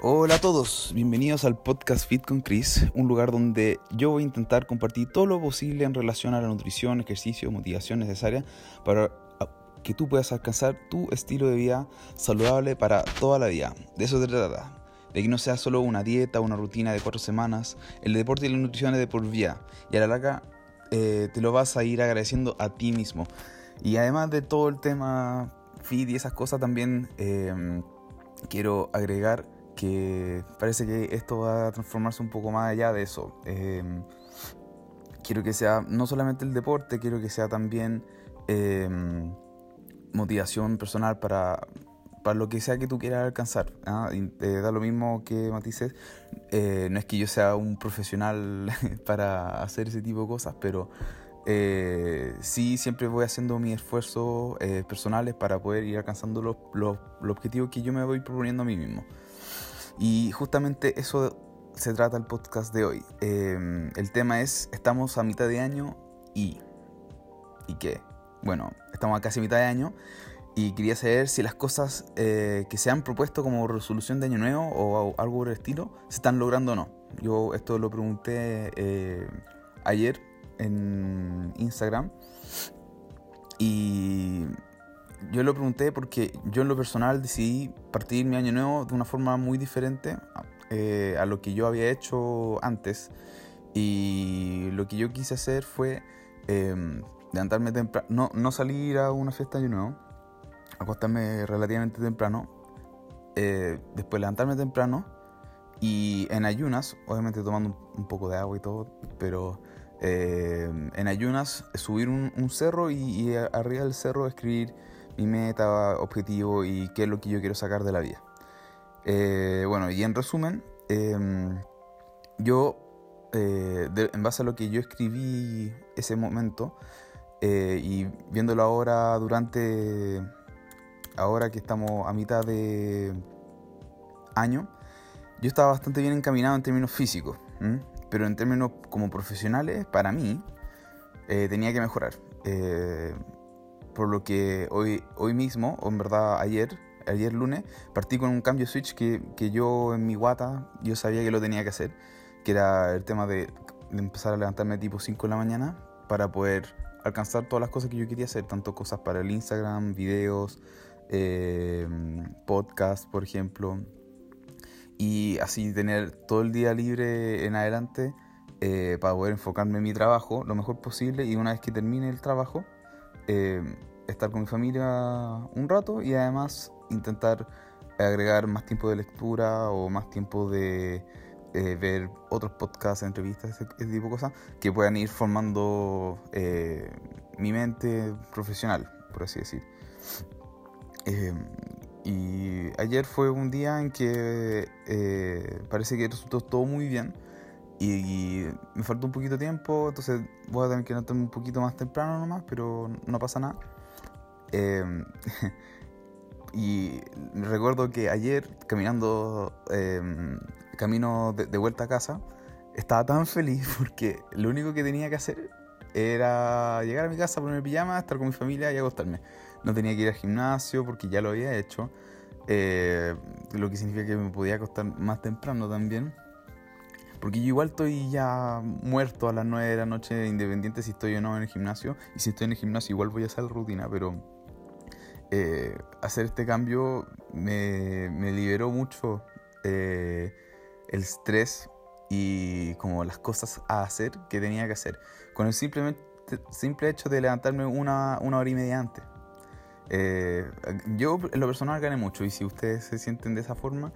Hola a todos, bienvenidos al podcast Fit con Chris, un lugar donde yo voy a intentar compartir todo lo posible en relación a la nutrición, ejercicio, motivación necesaria para que tú puedas alcanzar tu estilo de vida saludable para toda la vida. De eso se trata, de que no sea solo una dieta una rutina de cuatro semanas, el deporte y la nutrición es de por vida y a la larga eh, te lo vas a ir agradeciendo a ti mismo. Y además de todo el tema fit y esas cosas también eh, quiero agregar que parece que esto va a transformarse un poco más allá de eso. Em, quiero que sea no solamente el deporte, quiero que sea también em, motivación personal para, para lo que sea que tú quieras alcanzar. ¿ah? da lo mismo que matices. Eh, no es que yo sea un profesional para hacer ese tipo de cosas, pero eh, sí siempre voy haciendo mis esfuerzos eh, personales para poder ir alcanzando los, los, los objetivos que yo me voy proponiendo a mí mismo. Y justamente eso se trata el podcast de hoy. Em, el tema es, estamos a mitad de año y... ¿Y qué? Bueno, estamos a casi mitad de año y quería saber si las cosas eh, que se han propuesto como resolución de año nuevo o algo por el estilo se están logrando o no. Yo esto lo pregunté eh, ayer en Instagram y yo lo pregunté porque yo en lo personal decidí partir mi año nuevo de una forma muy diferente eh, a lo que yo había hecho antes. Y lo que yo quise hacer fue em, levantarme temprano, no, salir a una fiesta de año nuevo, acostarme relativamente temprano, eh, después levantarme temprano y en ayunas, obviamente tomando un, poco de agua y todo, pero em, en ayunas subir un, cerro y, arriba del cerro escribir mi meta, objetivo y qué es lo que yo quiero sacar de la vida. Eh, bueno, y en resumen, em, yo, eh, en base a lo que yo escribí ese momento, eh, y viéndolo ahora durante, ahora que estamos a mitad de año, yo estaba bastante bien encaminado en términos físicos, pero en términos como profesionales, para mí, tenía que mejorar por lo que hoy, hoy mismo, o en verdad ayer, ayer lunes, partí con un cambio switch que, que yo en mi guata, yo sabía que lo tenía que hacer, que era el tema de, empezar a levantarme tipo 5 de la mañana para poder alcanzar todas las cosas que yo quería hacer, tanto cosas para el Instagram, videos, eh, podcast, por ejemplo, y así tener todo el día libre en adelante eh, para poder enfocarme en mi trabajo lo mejor posible y una vez que termine el trabajo, eh, estar con mi familia un rato y además intentar agregar más tiempo de lectura o más tiempo de eh, ver otros podcasts, entrevistas, ese, tipo de cosas, que puedan ir formando eh, mi mente profesional, por así decir. y ayer fue un día en que parece que resultó todo muy bien y, me faltó un poquito de tiempo, entonces voy a tener que levantarme un poquito más temprano nomás, pero no pasa nada. Em, y recuerdo que ayer, caminando, em, camino de, vuelta a casa, estaba tan feliz porque lo único que tenía que hacer era llegar a mi casa, ponerme pijama, estar con mi familia y acostarme. No tenía que ir al gimnasio porque ya lo había hecho, eh, lo que significa que me podía acostar más temprano también. Porque yo igual estoy ya muerto a las 9 de la noche, independiente si estoy o no en el gimnasio. Y si estoy en el gimnasio, igual voy a hacer rutina, pero eh, hacer este cambio me, liberó mucho eh, el estrés y como las cosas a hacer que tenía que hacer. Con el simplemente, simple hecho de levantarme una, hora y media antes. Eh, yo en lo personal gané mucho y si ustedes se sienten de esa forma,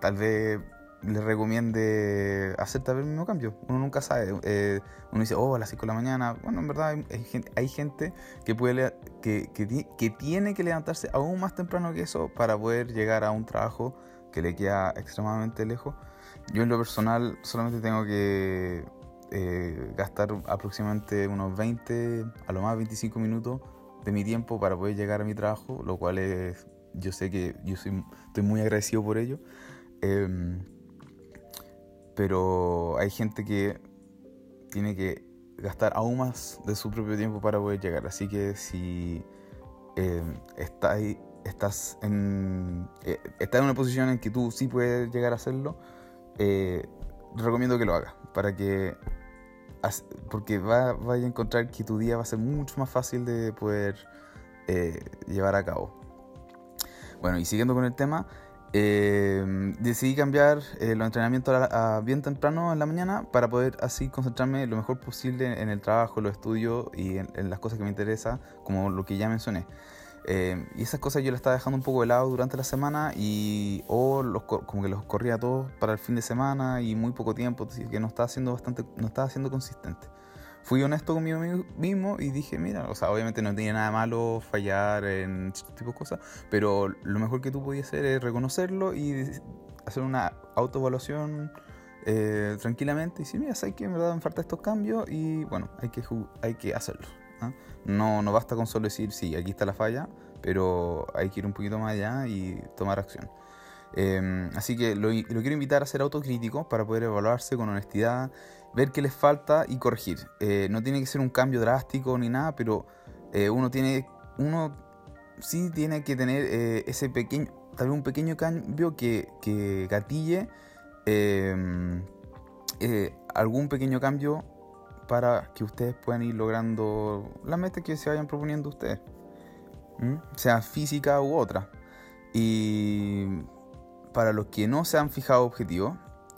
tal vez les recomiende hacer el mismo cambio. Uno nunca sabe. Eh, uno dice, oh, a las 5 de la mañana. Bueno, en verdad hay, gente, hay gente que, puede, que, que, tiene que levantarse aún más temprano que eso para poder llegar a un trabajo que le queda extremadamente lejos. Yo en lo personal solamente tengo que eh, gastar aproximadamente unos 20, a lo más 25 minutos de mi tiempo para poder llegar a mi trabajo, lo cual es, yo sé que yo soy, estoy muy agradecido por ello. Em, pero hay gente que tiene que gastar aún más de su propio tiempo para poder llegar. Así que si eh, estáis estás en, eh, estás en una posición en que tú sí puedes llegar a hacerlo, eh, recomiendo que lo hagas. Para que. Porque va, vaya a encontrar que tu día va a ser mucho más fácil de poder eh, llevar a cabo. Bueno, y siguiendo con el tema, eh, decidí cambiar eh, los entrenamientos a, bien temprano en la mañana para poder así concentrarme lo mejor posible en el trabajo, los estudios y en, las cosas que me interesan, como lo que ya mencioné. Eh, y esas cosas yo las estaba dejando un poco de lado durante la semana y o los, como que los corría todos para el fin de semana y muy poco tiempo, así que no estaba siendo bastante, no estaba siendo consistente fui honesto conmigo mismo y dije, mira, o sea, obviamente no tenía nada malo fallar en este tipo de cosas, pero lo mejor que tú podías hacer es reconocerlo y hacer una autoevaluación eh, tranquilamente y decir, mira, sabes que en verdad me falta estos cambios y bueno, hay que, hay que hacerlos. ¿ah? No, no basta con solo decir, sí, aquí está la falla, pero hay que ir un poquito más allá y tomar acción. Em, así que lo, quiero invitar a ser autocrítico para poder evaluarse con honestidad ver qué les falta y corregir. Eh, no tiene que ser un cambio drástico ni nada, pero eh, uno tiene, uno sí tiene que tener eh, ese pequeño, tal vez un pequeño cambio que, que gatille em, algún pequeño cambio para que ustedes puedan ir logrando las metas que se vayan proponiendo ustedes, sea física u otra. Y para los que no se han fijado objetivos,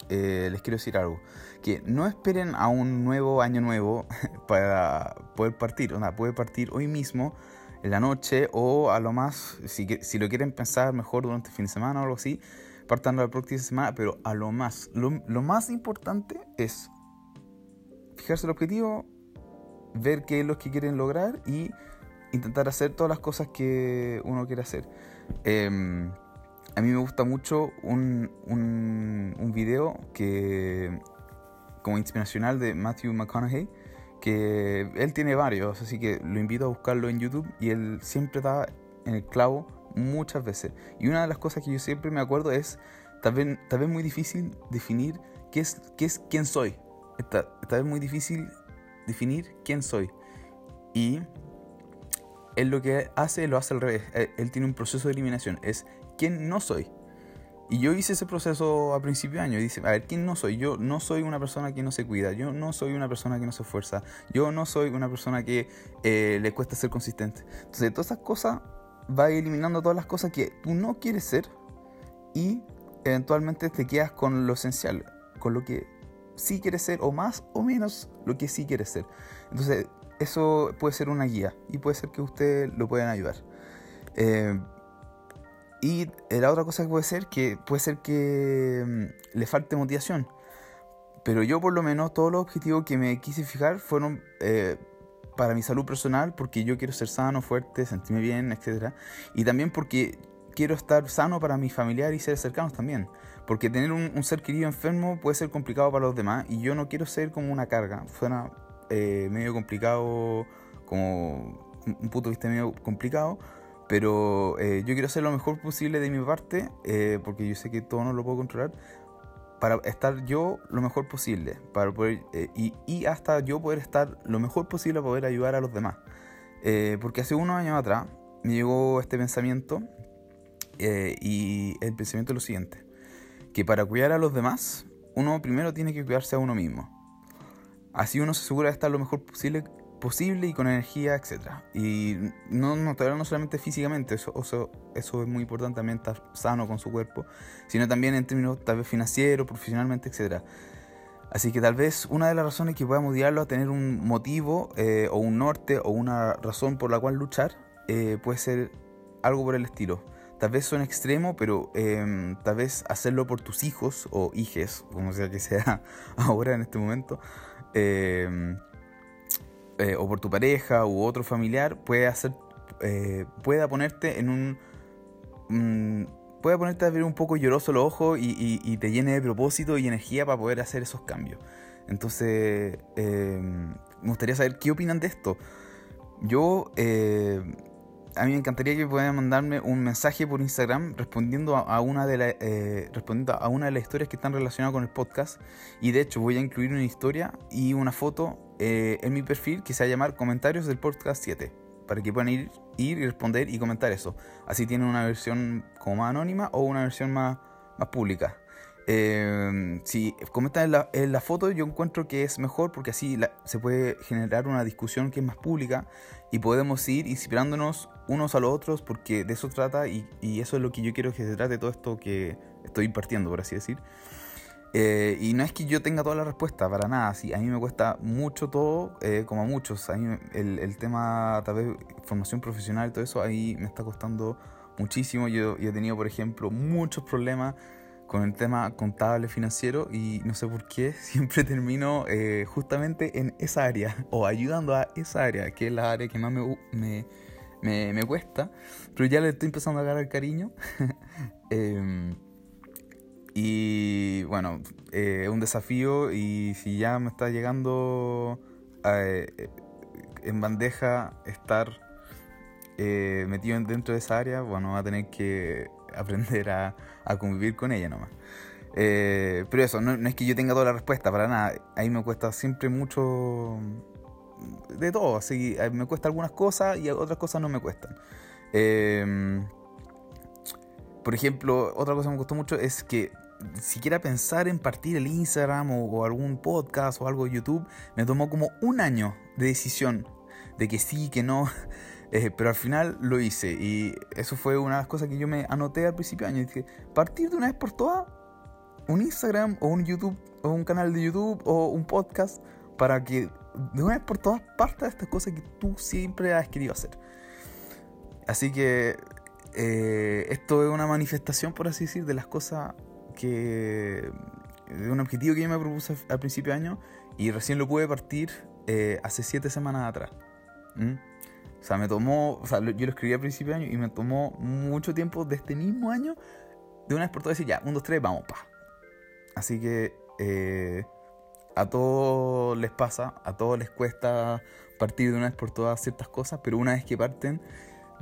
les quiero decir algo que no esperen a un nuevo año nuevo para poder partir. O sea, puede partir hoy mismo, en la noche, o a lo más, si, si lo quieren pensar mejor durante el fin de semana o algo así, partan la próxima semana, pero a lo más. Lo, más importante es fijarse el objetivo, ver qué es lo que quieren lograr y intentar hacer todas las cosas que uno quiere hacer. Em, a mí me gusta mucho un, un, video que como inspiracional de Matthew McConaughey, que él tiene varios, así que lo invito a buscarlo en YouTube y él siempre da en el clavo muchas veces. Y una de las cosas que yo siempre me acuerdo es, tal vez, tal vez muy difícil definir qué es, qué es quién soy. Tal vez muy difícil definir quién soy. Y él lo que hace, lo hace al revés. Él, él tiene un proceso de eliminación. Es quién no soy. Y yo hice ese proceso a principio de año. dice, a ver, ¿quién no soy? Yo no soy una persona que no se cuida. Yo no soy una persona que no se esfuerza. Yo no soy una persona que eh, le cuesta ser consistente. Entonces, todas esas cosas, va eliminando todas las cosas que tú no quieres ser y eventualmente te quedas con lo esencial, con lo que sí quieres ser o más o menos lo que sí quieres ser. Entonces, eso puede ser una guía y puede ser que ustedes lo puedan ayudar. Eh, y la otra cosa que puede ser, que puede ser que mm, le falte motivación. Pero yo por lo menos todos los objetivos que me quise fijar fueron eh, para mi salud personal, porque yo quiero ser sano, fuerte, sentirme bien, etc. Y también porque quiero estar sano para mis familiares y seres cercanos también. Porque tener un, ser querido enfermo puede ser complicado para los demás y yo no quiero ser como una carga. Suena eh, medio complicado, como un punto de vista medio complicado, pero eh, yo quiero hacer lo mejor posible de mi parte, eh, porque yo sé que todo no lo puedo controlar, para estar yo lo mejor posible, para poder, eh, y, y, hasta yo poder estar lo mejor posible para poder ayudar a los demás. porque hace unos años atrás me llegó este pensamiento, y el pensamiento es lo siguiente, que para cuidar a los demás, uno primero tiene que cuidarse a uno mismo. Así uno se asegura de estar lo mejor posible posible y con energía, etc. Y no, no, no solamente físicamente, eso, eso, es muy importante también estar sano con su cuerpo, sino también en términos tal vez financieros, profesionalmente, etc. Así que tal vez una de las razones que pueda motivarlo a tener un motivo eh, o un norte o una razón por la cual luchar eh, puede ser algo por el estilo. Tal vez son extremo, pero em, tal vez hacerlo por tus hijos o hijes, como sea que sea ahora en este momento. Eh, eh, o por tu pareja u otro familiar puede hacer eh, pueda ponerte en un mm, puede ponerte a ver un poco lloroso los ojos y, te llene de propósito y energía para poder hacer esos cambios. Entonces em, me gustaría saber qué opinan de esto. Yo eh, a mí me encantaría que puedan mandarme un mensaje por Instagram respondiendo a, una de la, respondiendo a una de las historias que están relacionadas con el podcast. Y de hecho voy a incluir una historia y una foto eh, en mi perfil que se va a llamar Comentarios del Podcast 7. para que puedan ir, ir y responder y comentar eso. Así tienen una versión como más anónima o una versión más, más pública. Eh, si comentan en la, en la, foto, yo encuentro que es mejor porque así se puede generar una discusión que es más pública y podemos ir inspirándonos unos a los otros porque de eso trata y, y eso es lo que yo quiero que se trate todo esto que estoy impartiendo, por así decir. Eh, y no es que yo tenga toda la respuesta, para nada. Sí, a mí me cuesta mucho todo, eh, como a muchos. A mí el, el, tema, tal vez, formación profesional y todo eso, ahí me está costando muchísimo. Yo, yo he tenido, por ejemplo, muchos problemas con el tema contable financiero y no sé por qué siempre termino eh, justamente en esa área o ayudando a esa área, que es la área que más me, me, me, me cuesta, pero ya le estoy empezando a agarrar cariño. eh, y bueno, es eh, un desafío y si ya me está llegando eh, en bandeja estar metido dentro de esa área, bueno, va a tener que aprender a, a convivir con ella nomás. Eh, pero eso, no, es que yo tenga toda la respuesta, para nada. Ahí me cuesta siempre mucho de todo. Así, eh, me cuesta algunas cosas y otras cosas no me cuestan. Eh, por ejemplo, otra cosa que me costó mucho es que siquiera pensar en partir el Instagram o, o, algún podcast o algo de YouTube, me tomó como un año de decisión de que sí, que no. Eh, pero al final lo hice y eso fue una de las cosas que yo me anoté al principio de año. Dije, partir de una vez por todas, un Instagram o un YouTube o un canal de YouTube o un podcast para que de una vez por todas parta de estas cosas que tú siempre has querido hacer. Así que eh, esto es una manifestación, por así decir, de las cosas que. de un objetivo que yo me propuse al principio de año y recién lo pude partir eh, hace siete semanas atrás. ¿Mm? O sea, me tomó, o sea, yo lo escribí al principio de año y me tomó mucho tiempo de este mismo año de una vez por todas decir, ya, 1, 2, 3, vamos, pa. Así que eh, a todos les pasa, a todos les cuesta partir de una vez por todas ciertas cosas, pero una vez que parten,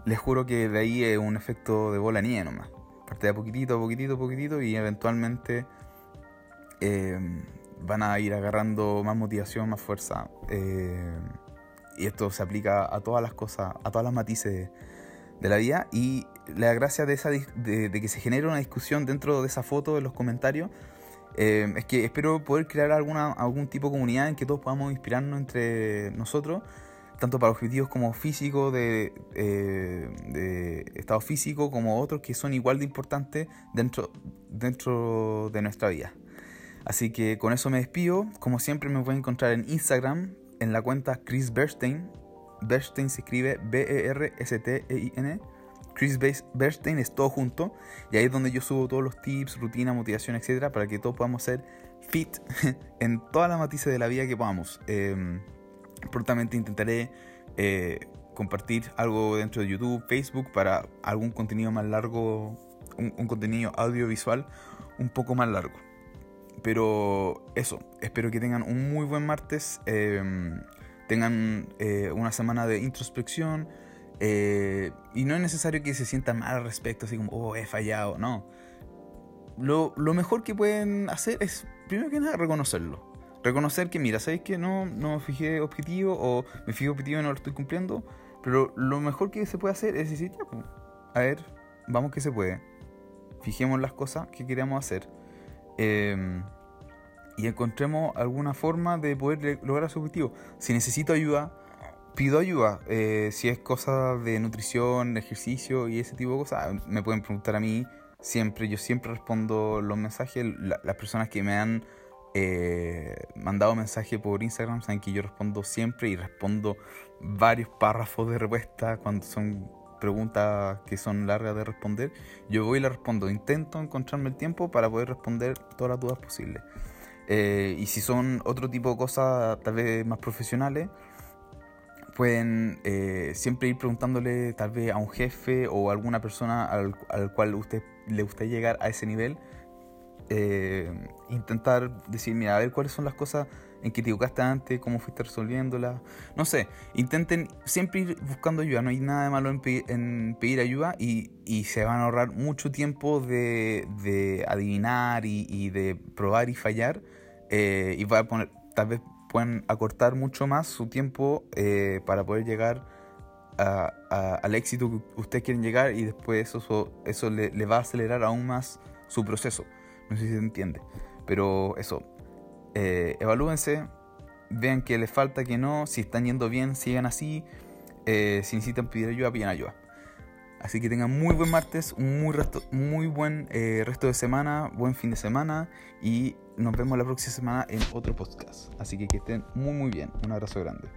les juro que de ahí es un efecto de bola nieve nomás. Parte de poquitito, a poquitito, a poquitito y eventualmente eh, van a ir agarrando más motivación, más fuerza. Eh, y esto se aplica a todas las cosas, a todas las matices de, la vida. Y la gracia de, esa, de, de, que se genere una discusión dentro de esa foto, de los comentarios, eh, es que espero poder crear alguna, algún tipo de comunidad en que todos podamos inspirarnos entre nosotros, tanto para objetivos como físicos, de, eh, de estado físico, como otros que son igual de importantes dentro, dentro de nuestra vida. Así que con eso me despido. Como siempre me pueden encontrar en Instagram, en la cuenta Chris Bernstein. Bernstein se escribe B-E-R-S-T-E-I-N. Chris Bernstein es todo junto. Y ahí es donde yo subo todos los tips, rutina, motivación, etcétera, para que todos podamos ser fit en todas las matices de la vida que podamos. Eh, prontamente intentaré eh, compartir algo dentro de YouTube, Facebook, para algún contenido más largo, un contenido audiovisual un poco más largo. Pero eso, espero que tengan un muy buen martes, eh, tengan eh, una semana de introspección eh, y no es necesario que se sientan mal al respecto, así como, oh, he fallado, no. Lo, lo, mejor que pueden hacer es, primero que nada, reconocerlo. Reconocer que, mira, ¿sabéis que no, no me fijé objetivo o me fijé objetivo y no lo estoy cumpliendo? Pero lo mejor que se puede hacer es decir, ya, pues, a ver, vamos que se puede. Fijemos las cosas que queremos hacer eh, y encontremos alguna forma de poder lograr su objetivo. Si necesito ayuda, pido ayuda. Eh, si es cosa de nutrición, ejercicio y ese tipo de cosas, me pueden preguntar a mí siempre. Yo siempre respondo los mensajes. La, las personas que me han eh, mandado mensaje por Instagram saben que yo respondo siempre y respondo varios párrafos de respuesta cuando son preguntas que son largas de responder, yo voy y las respondo. Intento encontrarme el tiempo para poder responder todas las dudas posibles. Eh, y si son otro tipo de cosas, tal vez más profesionales, pueden eh, siempre ir preguntándole tal vez a un jefe o a alguna persona al, al cual usted le gustaría llegar a ese nivel. Eh, intentar decir, mira, a ver cuáles son las cosas en qué te equivocaste antes, cómo fuiste resolviéndola. No sé, intenten siempre ir buscando ayuda. No hay nada de malo en, pedir, en pedir ayuda y, y, se van a ahorrar mucho tiempo de, de adivinar y, y, de probar y fallar. Eh, y va a poner, tal vez puedan acortar mucho más su tiempo eh, para poder llegar al éxito que ustedes quieren llegar y después eso, eso le, va a acelerar aún más su proceso. No sé si se entiende. Pero eso, eh, evalúense, vean que les falta, que no, si están yendo bien, sigan así. Eh, si necesitan pedir ayuda, pidan ayuda. Así que tengan muy buen martes, un muy, resto, muy buen eh, resto de semana, buen fin de semana y nos vemos la próxima semana en otro podcast. Así que que estén muy muy bien. Un abrazo grande.